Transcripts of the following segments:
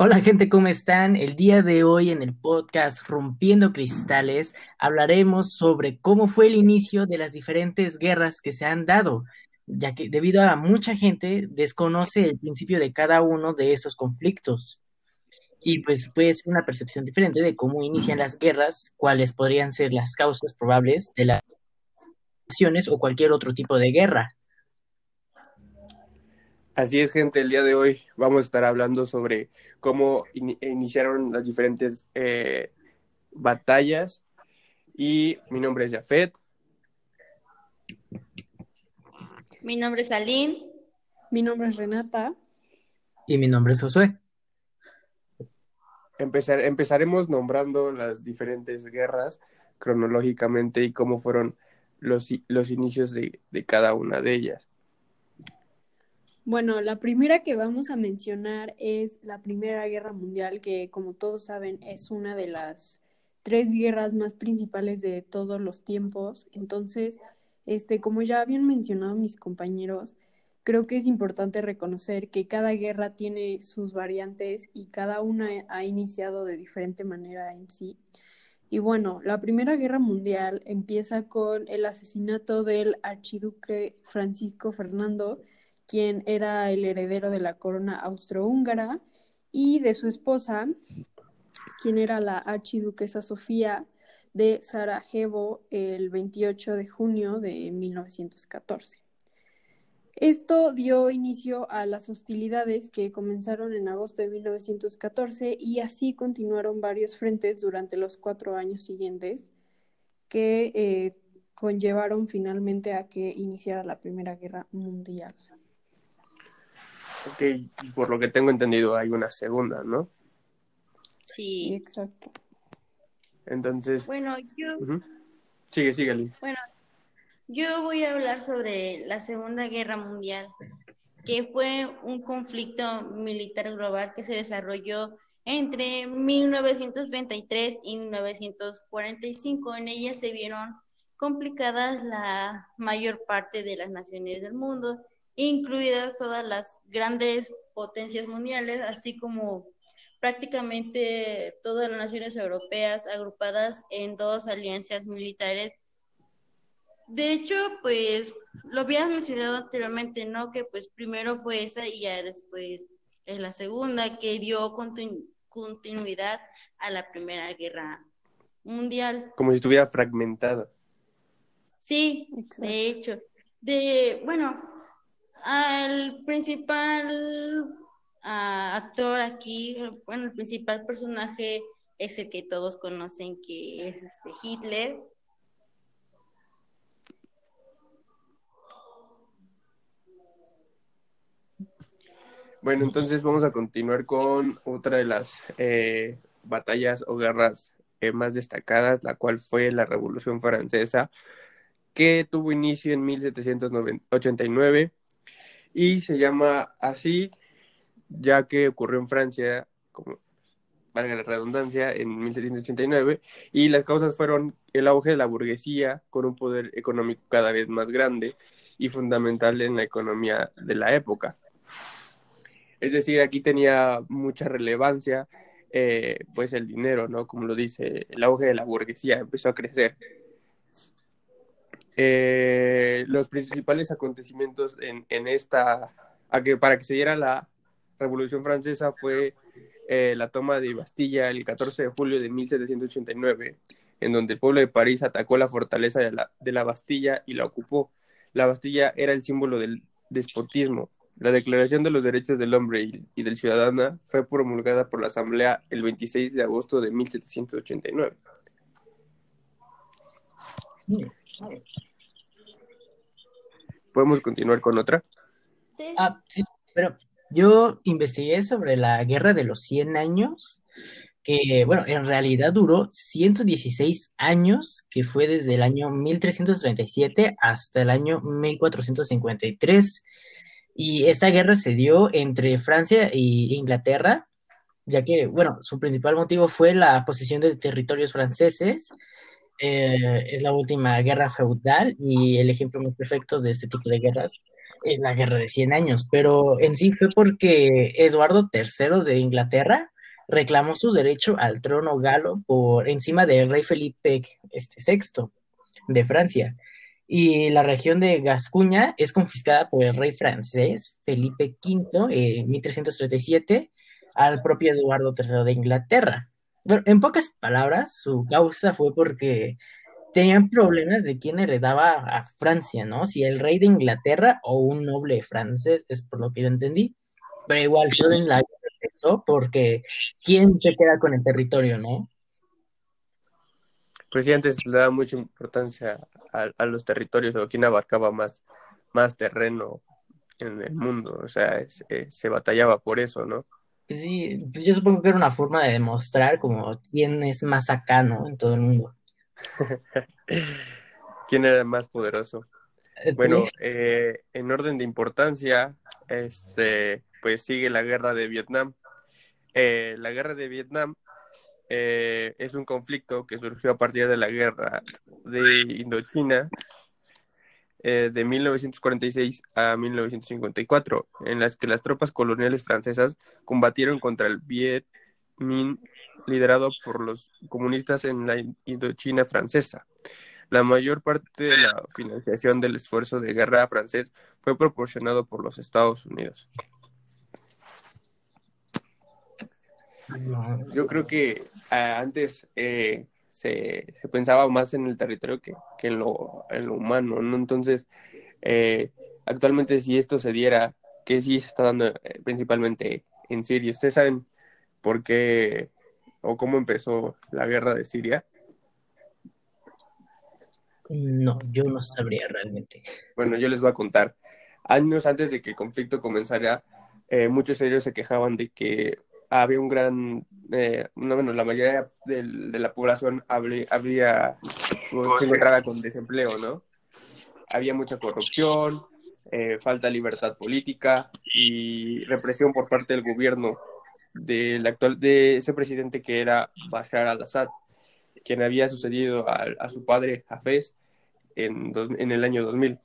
Hola gente, ¿cómo están? El día de hoy en el podcast Rompiendo Cristales hablaremos sobre cómo fue el inicio de las diferentes guerras que se han dado, ya que debido a mucha gente desconoce el principio de cada uno de esos conflictos. Y pues puede ser una percepción diferente de cómo inician las guerras, cuáles podrían ser las causas probables de las naciones o cualquier otro tipo de guerra. Así es, gente, el día de hoy vamos a estar hablando sobre cómo iniciaron las diferentes eh, batallas. Y mi nombre es Jafet. Mi nombre es Aline. Mi nombre es Renata. Y mi nombre es Josué. Empezar, empezaremos nombrando las diferentes guerras cronológicamente y cómo fueron los, los inicios de cada una de ellas. Bueno, la primera que vamos a mencionar es la Primera Guerra Mundial, que como todos saben es una de las tres guerras más principales de todos los tiempos. Entonces, este, como ya habían mencionado mis compañeros, creo que es importante reconocer que cada guerra tiene sus variantes y cada una ha iniciado de diferente manera en sí. Y bueno, la Primera Guerra Mundial empieza con el asesinato del archiduque Francisco Fernando, quien era el heredero de la corona austrohúngara, y de su esposa, quien era la archiduquesa Sofía de Sarajevo el 28 de junio de 1914. Esto dio inicio a las hostilidades que comenzaron en agosto de 1914 y así continuaron varios frentes durante los cuatro años siguientes que eh, conllevaron finalmente a que iniciara la Primera Guerra Mundial que por lo que tengo entendido hay una segunda, ¿no? Sí, exacto. Entonces. Bueno, yo. Sigue, sigue, Bueno, yo voy a hablar sobre la Segunda Guerra Mundial, que fue un conflicto militar global que se desarrolló entre 1933 y 1945. En ella se vieron complicadas la mayor parte de las naciones del mundo incluidas todas las grandes potencias mundiales, así como prácticamente todas las naciones europeas agrupadas en dos alianzas militares. De hecho, pues lo habías mencionado anteriormente, ¿no? Que pues primero fue esa y ya después es la segunda que dio continuidad a la Primera Guerra Mundial. Como si estuviera fragmentada. Sí, de hecho. De, bueno, al principal actor aquí, bueno, el principal personaje es el que todos conocen que es este Hitler. Bueno, entonces vamos a continuar con otra de las eh, batallas o guerras eh, más destacadas, la cual fue la Revolución Francesa, que tuvo inicio en 1789 y se llama así ya que ocurrió en Francia, como valga la redundancia, en 1789 y las causas fueron el auge de la burguesía con un poder económico cada vez más grande y fundamental en la economía de la época. Es decir, aquí tenía mucha relevancia eh, pues el dinero, ¿no? Como lo dice, el auge de la burguesía empezó a crecer eh, los principales acontecimientos en, en esta, para que se diera la Revolución Francesa fue eh, la toma de Bastilla el 14 de julio de 1789, en donde el pueblo de París atacó la fortaleza de la, de la Bastilla y la ocupó. La Bastilla era el símbolo del despotismo. La Declaración de los Derechos del Hombre y, del Ciudadano fue promulgada por la Asamblea el 26 de agosto de 1789. ¿Podemos continuar con otra? Sí. Ah, sí, pero yo investigué sobre la Guerra de los 100 años, que, bueno, en realidad duró 116 años, que fue desde el año 1337 hasta el año 1453. Y esta guerra se dio entre Francia e Inglaterra, ya que, bueno, su principal motivo fue la posesión de territorios franceses eh, es la última guerra feudal y el ejemplo más perfecto de este tipo de guerras es la guerra de 100 años, pero en sí fue porque Eduardo III de Inglaterra reclamó su derecho al trono galo por encima del rey Felipe este, VI de Francia. Y la región de Gascuña es confiscada por el rey francés Felipe V en 1337 al propio Eduardo III de Inglaterra. En pocas palabras, su causa fue porque tenían problemas de quién heredaba a Francia, ¿no? Si el rey de Inglaterra o un noble francés, es por lo que yo entendí. Pero igual, en la empezó porque quién se queda con el territorio, ¿no? Pues sí, antes le daba mucha importancia a, los territorios o quién abarcaba más, más terreno en el mundo, o sea, se batallaba por eso, ¿no? Pues sí, pues yo supongo que era una forma de demostrar como quién es más acá, ¿no? En todo el mundo. ¿Quién era el más poderoso? Eh, bueno, eh, en orden de importancia, este, pues sigue la guerra de Vietnam. Eh, la guerra de Vietnam es un conflicto que surgió a partir de la guerra de Indochina eh, de 1946 a 1954, en las que las tropas coloniales francesas combatieron contra el Viet Minh liderado por los comunistas en la Indochina francesa. La mayor parte de la financiación del esfuerzo de guerra francés fue proporcionado por los Estados Unidos. Yo creo que ah, antes eh, se, pensaba más en el territorio que, en, lo, en, lo, humano, ¿no? Entonces, eh, actualmente si esto se diera, que sí se está dando eh, principalmente en Siria, ¿ustedes saben por qué o cómo empezó la guerra de Siria? No, yo no sabría realmente. Bueno, yo les voy a contar. Años antes de que el conflicto comenzara, eh, muchos de ellos se quejaban de que había un gran, eh, no, bueno, la mayoría de, la población habría, habría se con desempleo, ¿no? Había mucha corrupción, eh, falta de libertad política y represión por parte del gobierno del actual, de ese presidente que era Bashar al-Assad, quien había sucedido a, a su padre Hafez en, en el año 2000.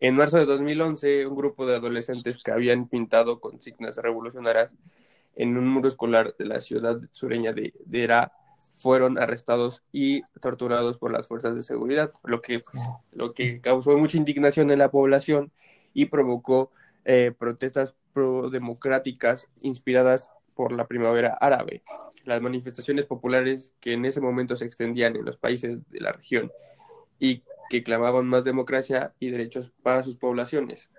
En marzo de 2011, un grupo de adolescentes que habían pintado consignas revolucionarias en un muro escolar de la ciudad sureña de Dera fueron arrestados y torturados por las fuerzas de seguridad, lo que, lo que causó mucha indignación en la población y provocó eh, protestas pro-democráticas inspiradas por la primavera árabe. Las manifestaciones populares que en ese momento se extendían en los países de la región y que clamaban más democracia y derechos para sus poblaciones.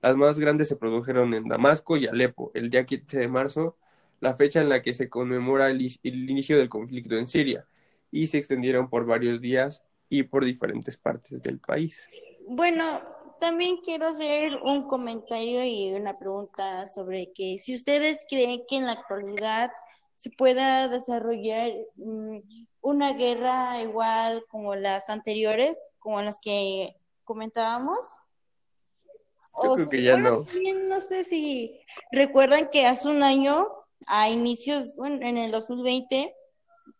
Las más grandes se produjeron en Damasco y Alepo el día 15 de marzo, la fecha en la que se conmemora el, inicio del conflicto en Siria, y se extendieron por varios días y por diferentes partes del país. Bueno, también quiero hacer un comentario y una pregunta sobre que si ustedes creen que en la actualidad se pueda desarrollar mm, una guerra igual como las anteriores, como las que comentábamos. Yo creo que ya no. no sé si recuerdan que hace un año, a inicios, bueno, en el 2020,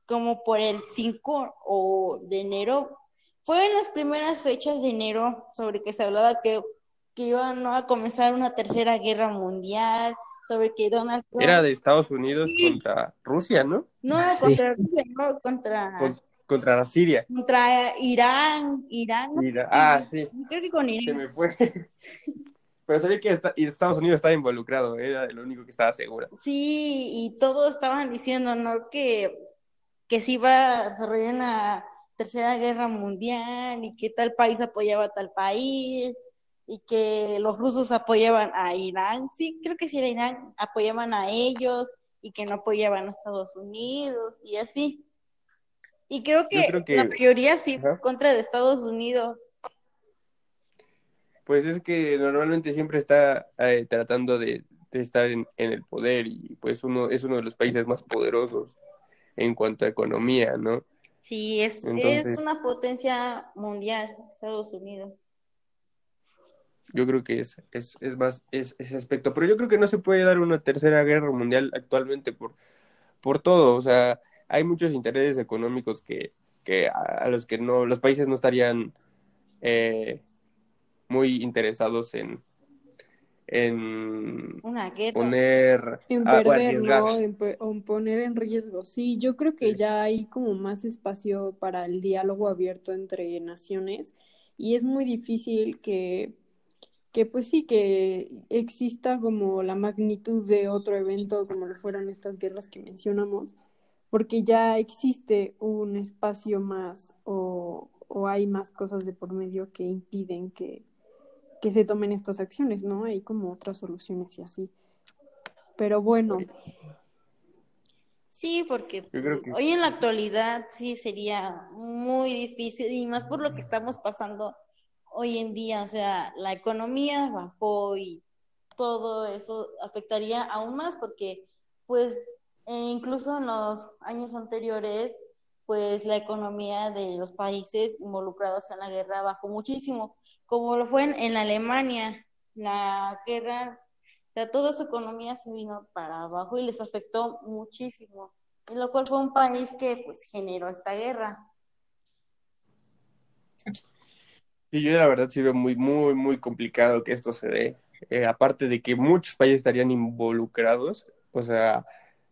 como por el 5 o de enero, fue en las primeras fechas de enero sobre que se hablaba que, que iban a comenzar una tercera guerra mundial, sobre que Donald Trump... Era de Estados Unidos contra Rusia, ¿no? No, contra Rusia, no, contra... contra Siria. Contra Irán, Irán. ah, sí. Creo que con Irán. Se me fue. Pero sabía que Estados Unidos estaba involucrado, era lo único que estaba seguro. Sí, y todos estaban diciendo, ¿no? Que, que se iba a desarrollar una tercera guerra mundial y que tal país apoyaba a tal país y que los rusos apoyaban a Irán, sí, creo que sí era Irán, apoyaban a ellos y que no apoyaban a Estados Unidos y así. Y creo que, la mayoría sí contra de Estados Unidos. Pues es que normalmente siempre está eh, tratando de, estar en, el poder y pues uno es uno de los países más poderosos en cuanto a economía, ¿no? Sí, es, es una potencia mundial, Estados Unidos. Yo creo que es, es, es más es, ese aspecto. Pero yo creo que no se puede dar una tercera guerra mundial actualmente por, por todo. O sea, hay muchos intereses económicos que, que a, los que no, los países no estarían eh, muy interesados en, en Una guerra. poner En a- o perder, arriesgar. ¿no? En, en poner en riesgo. Sí, yo creo que Sí. ya hay como más espacio para el diálogo abierto entre naciones y es muy difícil que, que pues sí, que exista como la magnitud de otro evento como lo fueron estas guerras que mencionamos, porque ya existe un espacio más o, o hay más cosas de por medio que impiden que, que se tomen estas acciones, ¿no? Hay como otras soluciones y así. Pero bueno, Sí, porque que hoy en la actualidad sí sería muy difícil y más por lo que estamos pasando hoy en día, o sea, la economía bajó y todo eso afectaría aún más porque pues e incluso en los años anteriores pues la economía de los países involucrados en la guerra bajó muchísimo, como lo fue en, en Alemania, la guerra o sea, toda su economía se vino para abajo y les afectó muchísimo, y lo cual fue un país que pues generó esta guerra. Y yo la verdad sí veo muy, muy, muy complicado que esto se dé. Eh, aparte de que muchos países estarían involucrados, o sea,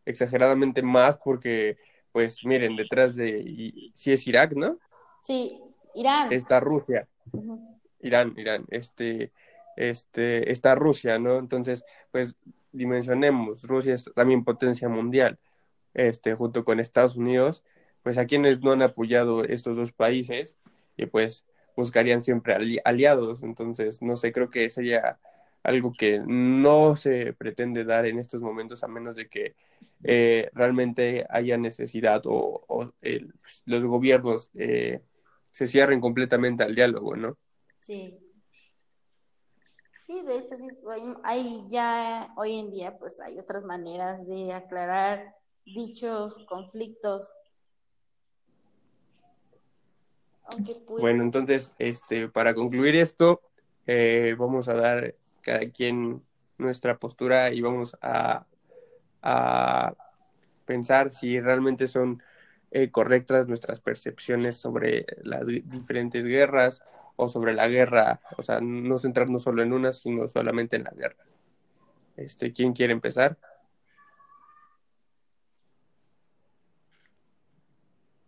exageradamente más porque, pues miren, detrás de, si es Irak, ¿no? Sí, Irán. Está Rusia. Irán, Irán, este, este, está Rusia, ¿no? Entonces, pues dimensionemos, Rusia es también potencia mundial, este, junto con Estados Unidos, pues a quienes no han apoyado estos dos países, y pues buscarían siempre ali- aliados, entonces, no sé, creo que sería algo que no se pretende dar en estos momentos a menos de que eh, realmente haya necesidad o, los gobiernos eh, se cierren completamente al diálogo, ¿no? Sí. Sí, de hecho, sí, hay ya hoy en día, pues hay otras maneras de aclarar dichos conflictos. Aunque pues, Bueno, entonces, este, para concluir esto, eh, vamos a dar cada quien nuestra postura y vamos a, a pensar si realmente son eh, correctas nuestras percepciones sobre las di- diferentes guerras o sobre la guerra, o sea, no centrarnos solo en una, sino solamente en la guerra. Este, ¿quién quiere empezar?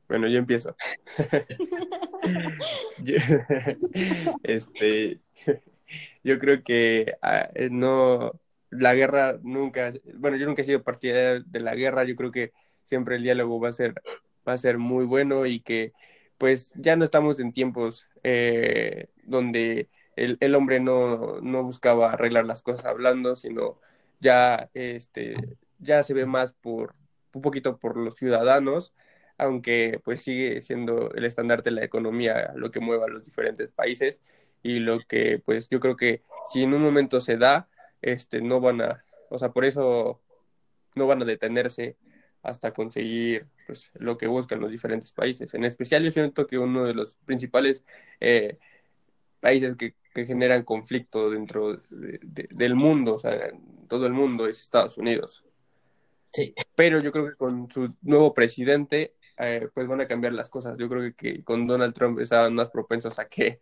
Bueno, yo empiezo. Yo- este, yo creo que ah, eh, no, la guerra nunca, bueno, yo nunca he sido partidario de la guerra, yo creo que siempre el diálogo va a ser, va a ser muy bueno y que pues ya no estamos en tiempos eh, donde el, el hombre no, no buscaba arreglar las cosas hablando, sino ya, este, ya se ve más por, un poquito por los ciudadanos aunque pues sigue siendo el estandarte de la economía lo que mueve a los diferentes países y lo que pues yo creo que si en un momento se da, este no van a, o sea, por eso no van a detenerse hasta conseguir pues lo que buscan los diferentes países. En especial yo siento que uno de los principales eh, países que, que, generan conflicto dentro de, de, del mundo, o sea, en todo el mundo es Estados Unidos. Sí. Pero yo creo que con su nuevo presidente eh, pues van a cambiar las cosas. Yo creo que, que, con Donald Trump estaban más propensos a que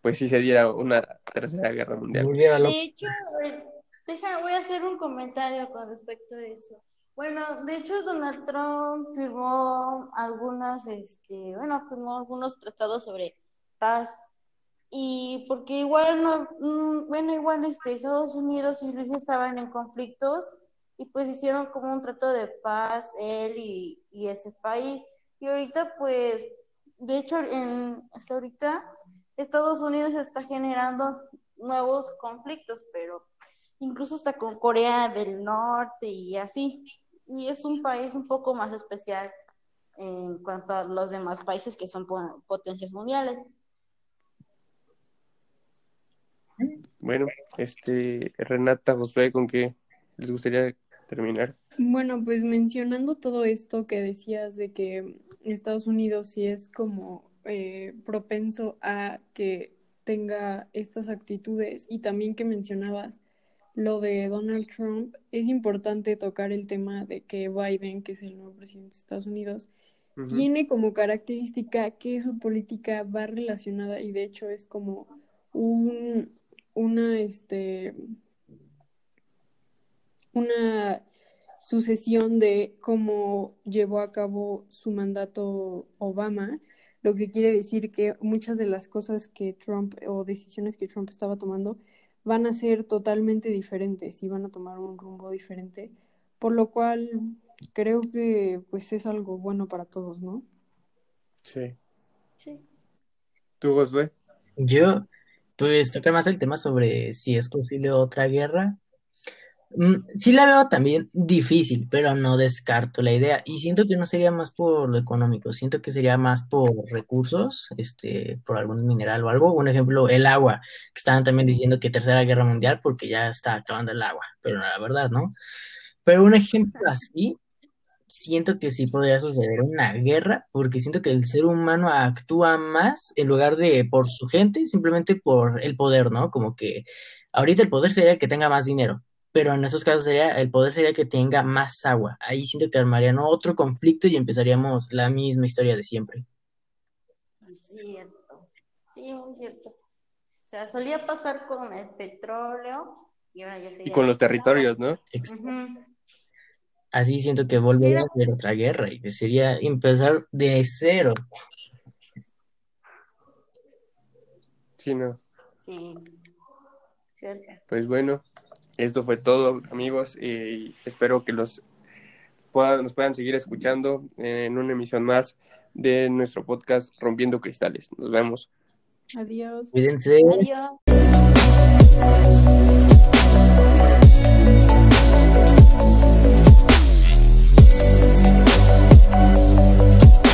pues sí se diera una tercera guerra mundial. De hecho, deja, voy a hacer un comentario con respecto a eso. Bueno, de hecho Donald Trump firmó algunas, este, bueno, firmó algunos tratados sobre paz y porque igual no, bueno, igual este, Estados Unidos y Rusia estaban en conflictos y pues hicieron como un trato de paz él y, y ese país. Y ahorita pues, de hecho, en, hasta ahorita Estados Unidos está generando nuevos conflictos, pero incluso hasta con Corea del Norte y así. Y es un país un poco más especial en cuanto a los demás países que son potencias mundiales. Bueno, este Renata, Josué, ¿con qué les gustaría terminar? Bueno, pues mencionando todo esto que decías de que Estados Unidos sí es como eh, propenso a que tenga estas actitudes y también que mencionabas lo de Donald Trump, es importante tocar el tema de que Biden, que es el nuevo presidente de Estados Unidos, tiene como característica que su política va relacionada y de hecho es como un, una, este, una sucesión de cómo llevó a cabo su mandato Obama, lo que quiere decir que muchas de las cosas que Trump o decisiones que Trump estaba tomando van a ser totalmente diferentes y van a tomar un rumbo diferente, por lo cual creo que pues es algo bueno para todos, ¿no? Sí. Sí. ¿Tú, Josué? Yo, pues, toca más el tema sobre si es posible otra guerra. Mm, sí la veo también difícil, pero no descarto la idea. Y siento que no sería más por lo económico, siento que sería más por recursos, este, por algún mineral o algo. Un ejemplo, el agua, que estaban también diciendo que Tercera Guerra Mundial porque ya está acabando el agua, pero la verdad, ¿no? Pero un ejemplo así, siento que sí podría suceder una guerra, porque siento que el ser humano actúa más en lugar de por su gente, simplemente por el poder, ¿no? Como que ahorita el poder sería el que tenga más dinero, pero en esos casos sería el poder sería que tenga más agua. Ahí siento que armarían otro conflicto y empezaríamos la misma historia de siempre. Cierto. Sí, muy cierto. O sea, solía pasar con el petróleo y ahora ya Y sería con los territorios, ¿no? Así siento que volvería a ser otra guerra y que sería empezar de cero. Sí, no. Sí. Cierto. Pues bueno, esto fue todo, amigos, y espero que los puedan, nos puedan seguir escuchando en una emisión más de nuestro podcast Rompiendo Cristales. Nos vemos. Adiós. Cuídense. Adiós.